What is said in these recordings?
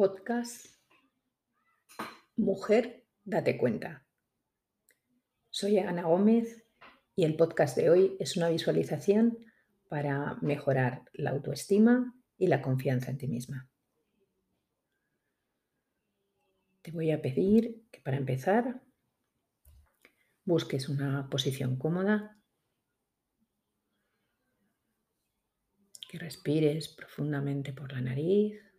Podcast Mujer, date cuenta. Soy Ana Gómez y el podcast de hoy es una visualización para mejorar la autoestima y la confianza en ti misma. Te voy a pedir que para empezar busques una posición cómoda, que respires profundamente por la nariz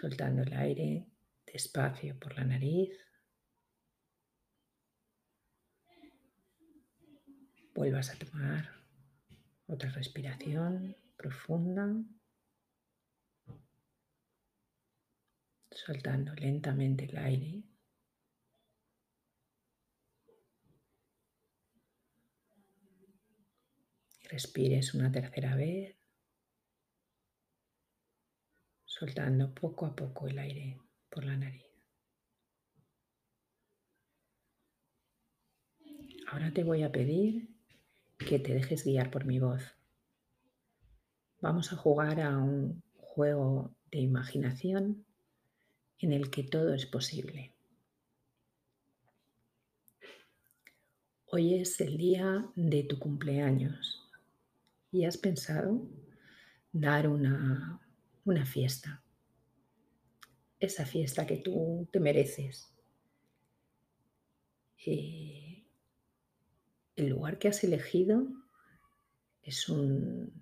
soltando el aire despacio por la nariz. Vuelvas a tomar otra respiración profunda, soltando lentamente el aire. Y respires una tercera vez. Soltando poco a poco el aire por la nariz. Ahora te voy a pedir que te dejes guiar por mi voz. Vamos a jugar a un juego de imaginación en el que todo es posible. Hoy es el día de tu cumpleaños y has pensado dar una una fiesta. Esa fiesta que tú te mereces. Eh, el lugar que has elegido es un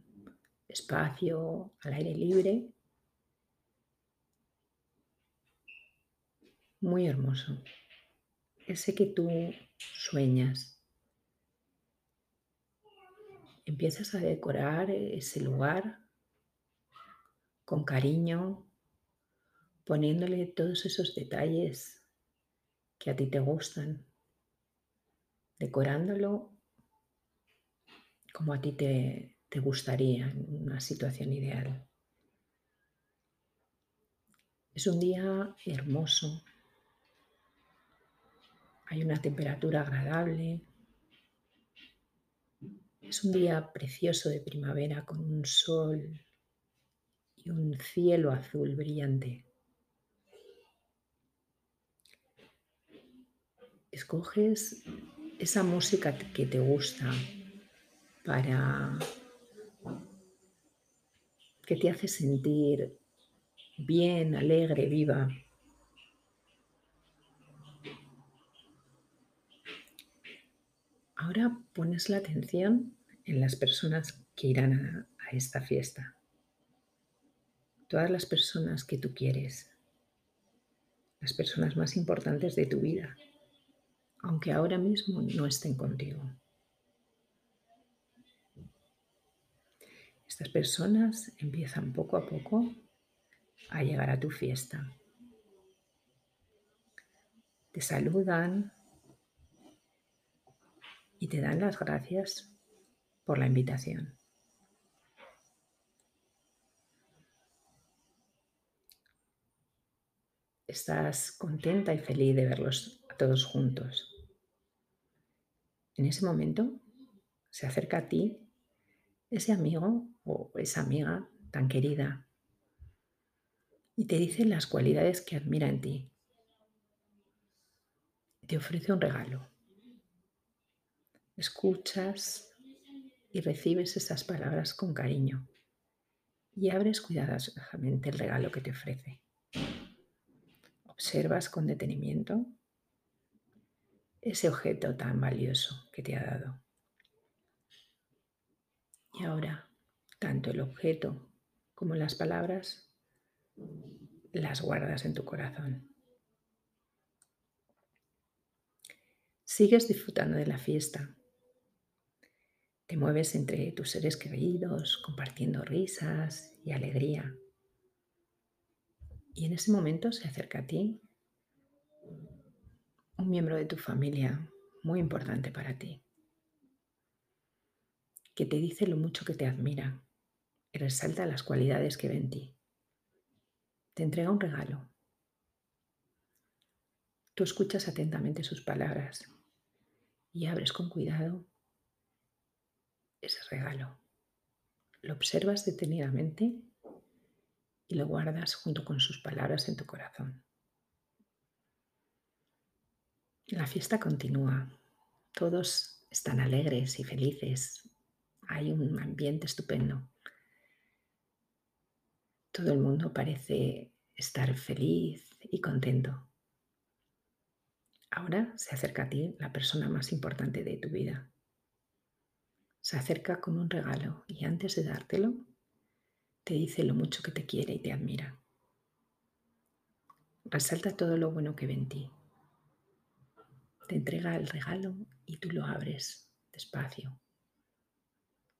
espacio al aire libre muy hermoso. Ese que tú sueñas. Empiezas a decorar ese lugar con cariño, poniéndole todos esos detalles que a ti te gustan, decorándolo como a ti te, te gustaría en una situación ideal. Es un día hermoso, hay una temperatura agradable, es un día precioso de primavera con un sol un cielo azul brillante. Escoges esa música que te gusta para que te hace sentir bien, alegre, viva. Ahora pones la atención en las personas que irán a, a esta fiesta todas las personas que tú quieres, las personas más importantes de tu vida, aunque ahora mismo no estén contigo. Estas personas empiezan poco a poco a llegar a tu fiesta. Te saludan y te dan las gracias por la invitación. Estás contenta y feliz de verlos a todos juntos. En ese momento se acerca a ti ese amigo o esa amiga tan querida y te dice las cualidades que admira en ti. Te ofrece un regalo. Escuchas y recibes esas palabras con cariño y abres cuidadosamente el regalo que te ofrece. Observas con detenimiento ese objeto tan valioso que te ha dado. Y ahora, tanto el objeto como las palabras las guardas en tu corazón. Sigues disfrutando de la fiesta. Te mueves entre tus seres queridos, compartiendo risas y alegría. Y en ese momento se acerca a ti un miembro de tu familia muy importante para ti, que te dice lo mucho que te admira y resalta las cualidades que ve en ti. Te entrega un regalo. Tú escuchas atentamente sus palabras y abres con cuidado ese regalo. Lo observas detenidamente y lo guardas junto con sus palabras en tu corazón. La fiesta continúa. Todos están alegres y felices. Hay un ambiente estupendo. Todo el mundo parece estar feliz y contento. Ahora se acerca a ti la persona más importante de tu vida. Se acerca con un regalo y antes de dártelo, te dice lo mucho que te quiere y te admira. Resalta todo lo bueno que ve en ti te entrega el regalo y tú lo abres despacio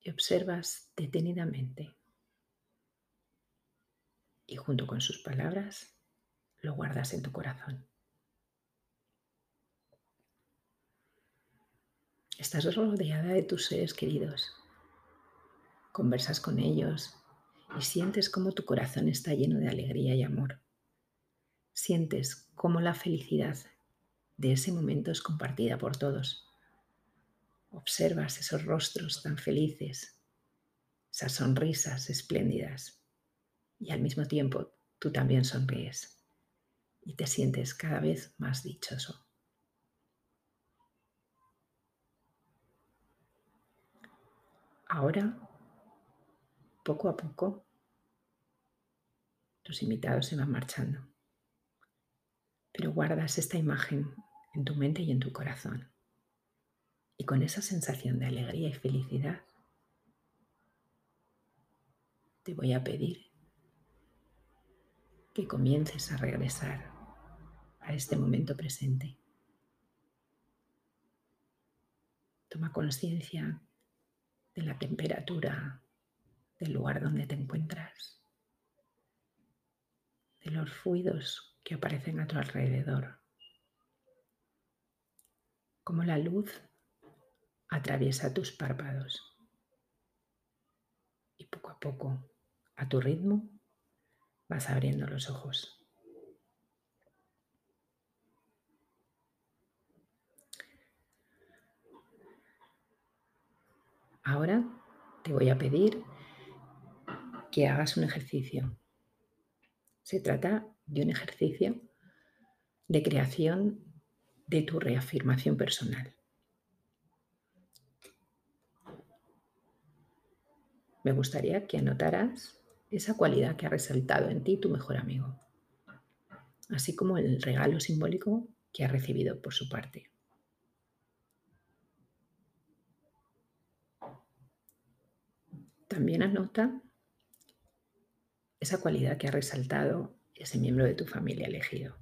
y observas detenidamente. Y junto con sus palabras lo guardas en tu corazón. Estás rodeada de tus seres queridos. Conversas con ellos y sientes cómo tu corazón está lleno de alegría y amor. Sientes cómo la felicidad de ese momento es compartida por todos. Observas esos rostros tan felices, esas sonrisas espléndidas y al mismo tiempo tú también sonríes y te sientes cada vez más dichoso. Ahora, poco a poco, tus invitados se van marchando, pero guardas esta imagen en tu mente y en tu corazón. Y con esa sensación de alegría y felicidad, te voy a pedir que comiences a regresar a este momento presente. Toma conciencia de la temperatura del lugar donde te encuentras, de los fluidos que aparecen a tu alrededor como la luz atraviesa tus párpados. Y poco a poco, a tu ritmo, vas abriendo los ojos. Ahora te voy a pedir que hagas un ejercicio. Se trata de un ejercicio de creación de tu reafirmación personal. Me gustaría que anotaras esa cualidad que ha resaltado en ti tu mejor amigo, así como el regalo simbólico que ha recibido por su parte. También anota esa cualidad que ha resaltado ese miembro de tu familia elegido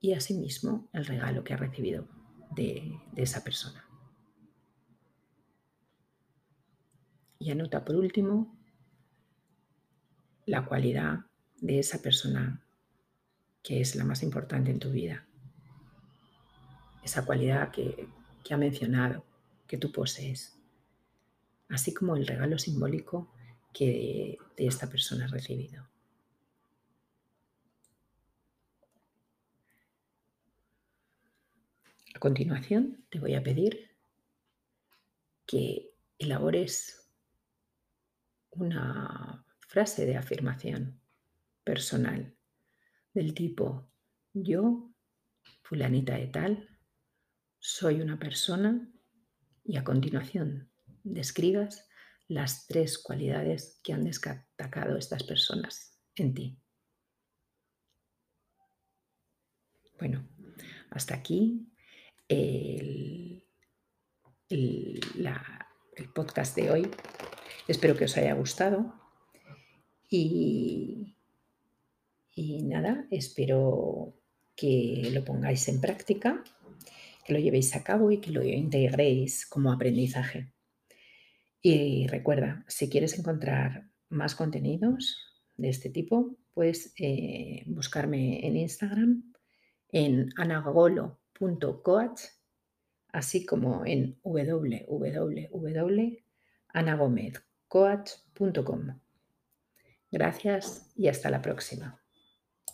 y asimismo el regalo que ha recibido de, esa persona. Y anota por último la cualidad de esa persona que es la más importante en tu vida. Esa cualidad que, que ha mencionado, que tú posees. Así como el regalo simbólico que de esta persona has recibido. A continuación, te voy a pedir que elabores una frase de afirmación personal del tipo yo, fulanita de tal, soy una persona y a continuación describas las tres cualidades que han destacado estas personas en ti. Bueno, hasta aquí el, podcast de hoy. Espero que os haya gustado. Y, y nada, espero que lo pongáis en práctica, que lo llevéis a cabo y que lo integréis como aprendizaje. Y recuerda, si quieres encontrar más contenidos de este tipo, puedes eh, buscarme en Instagram en anagolo coach, así como en www.anagomedcoach.com. Gracias y hasta la próxima.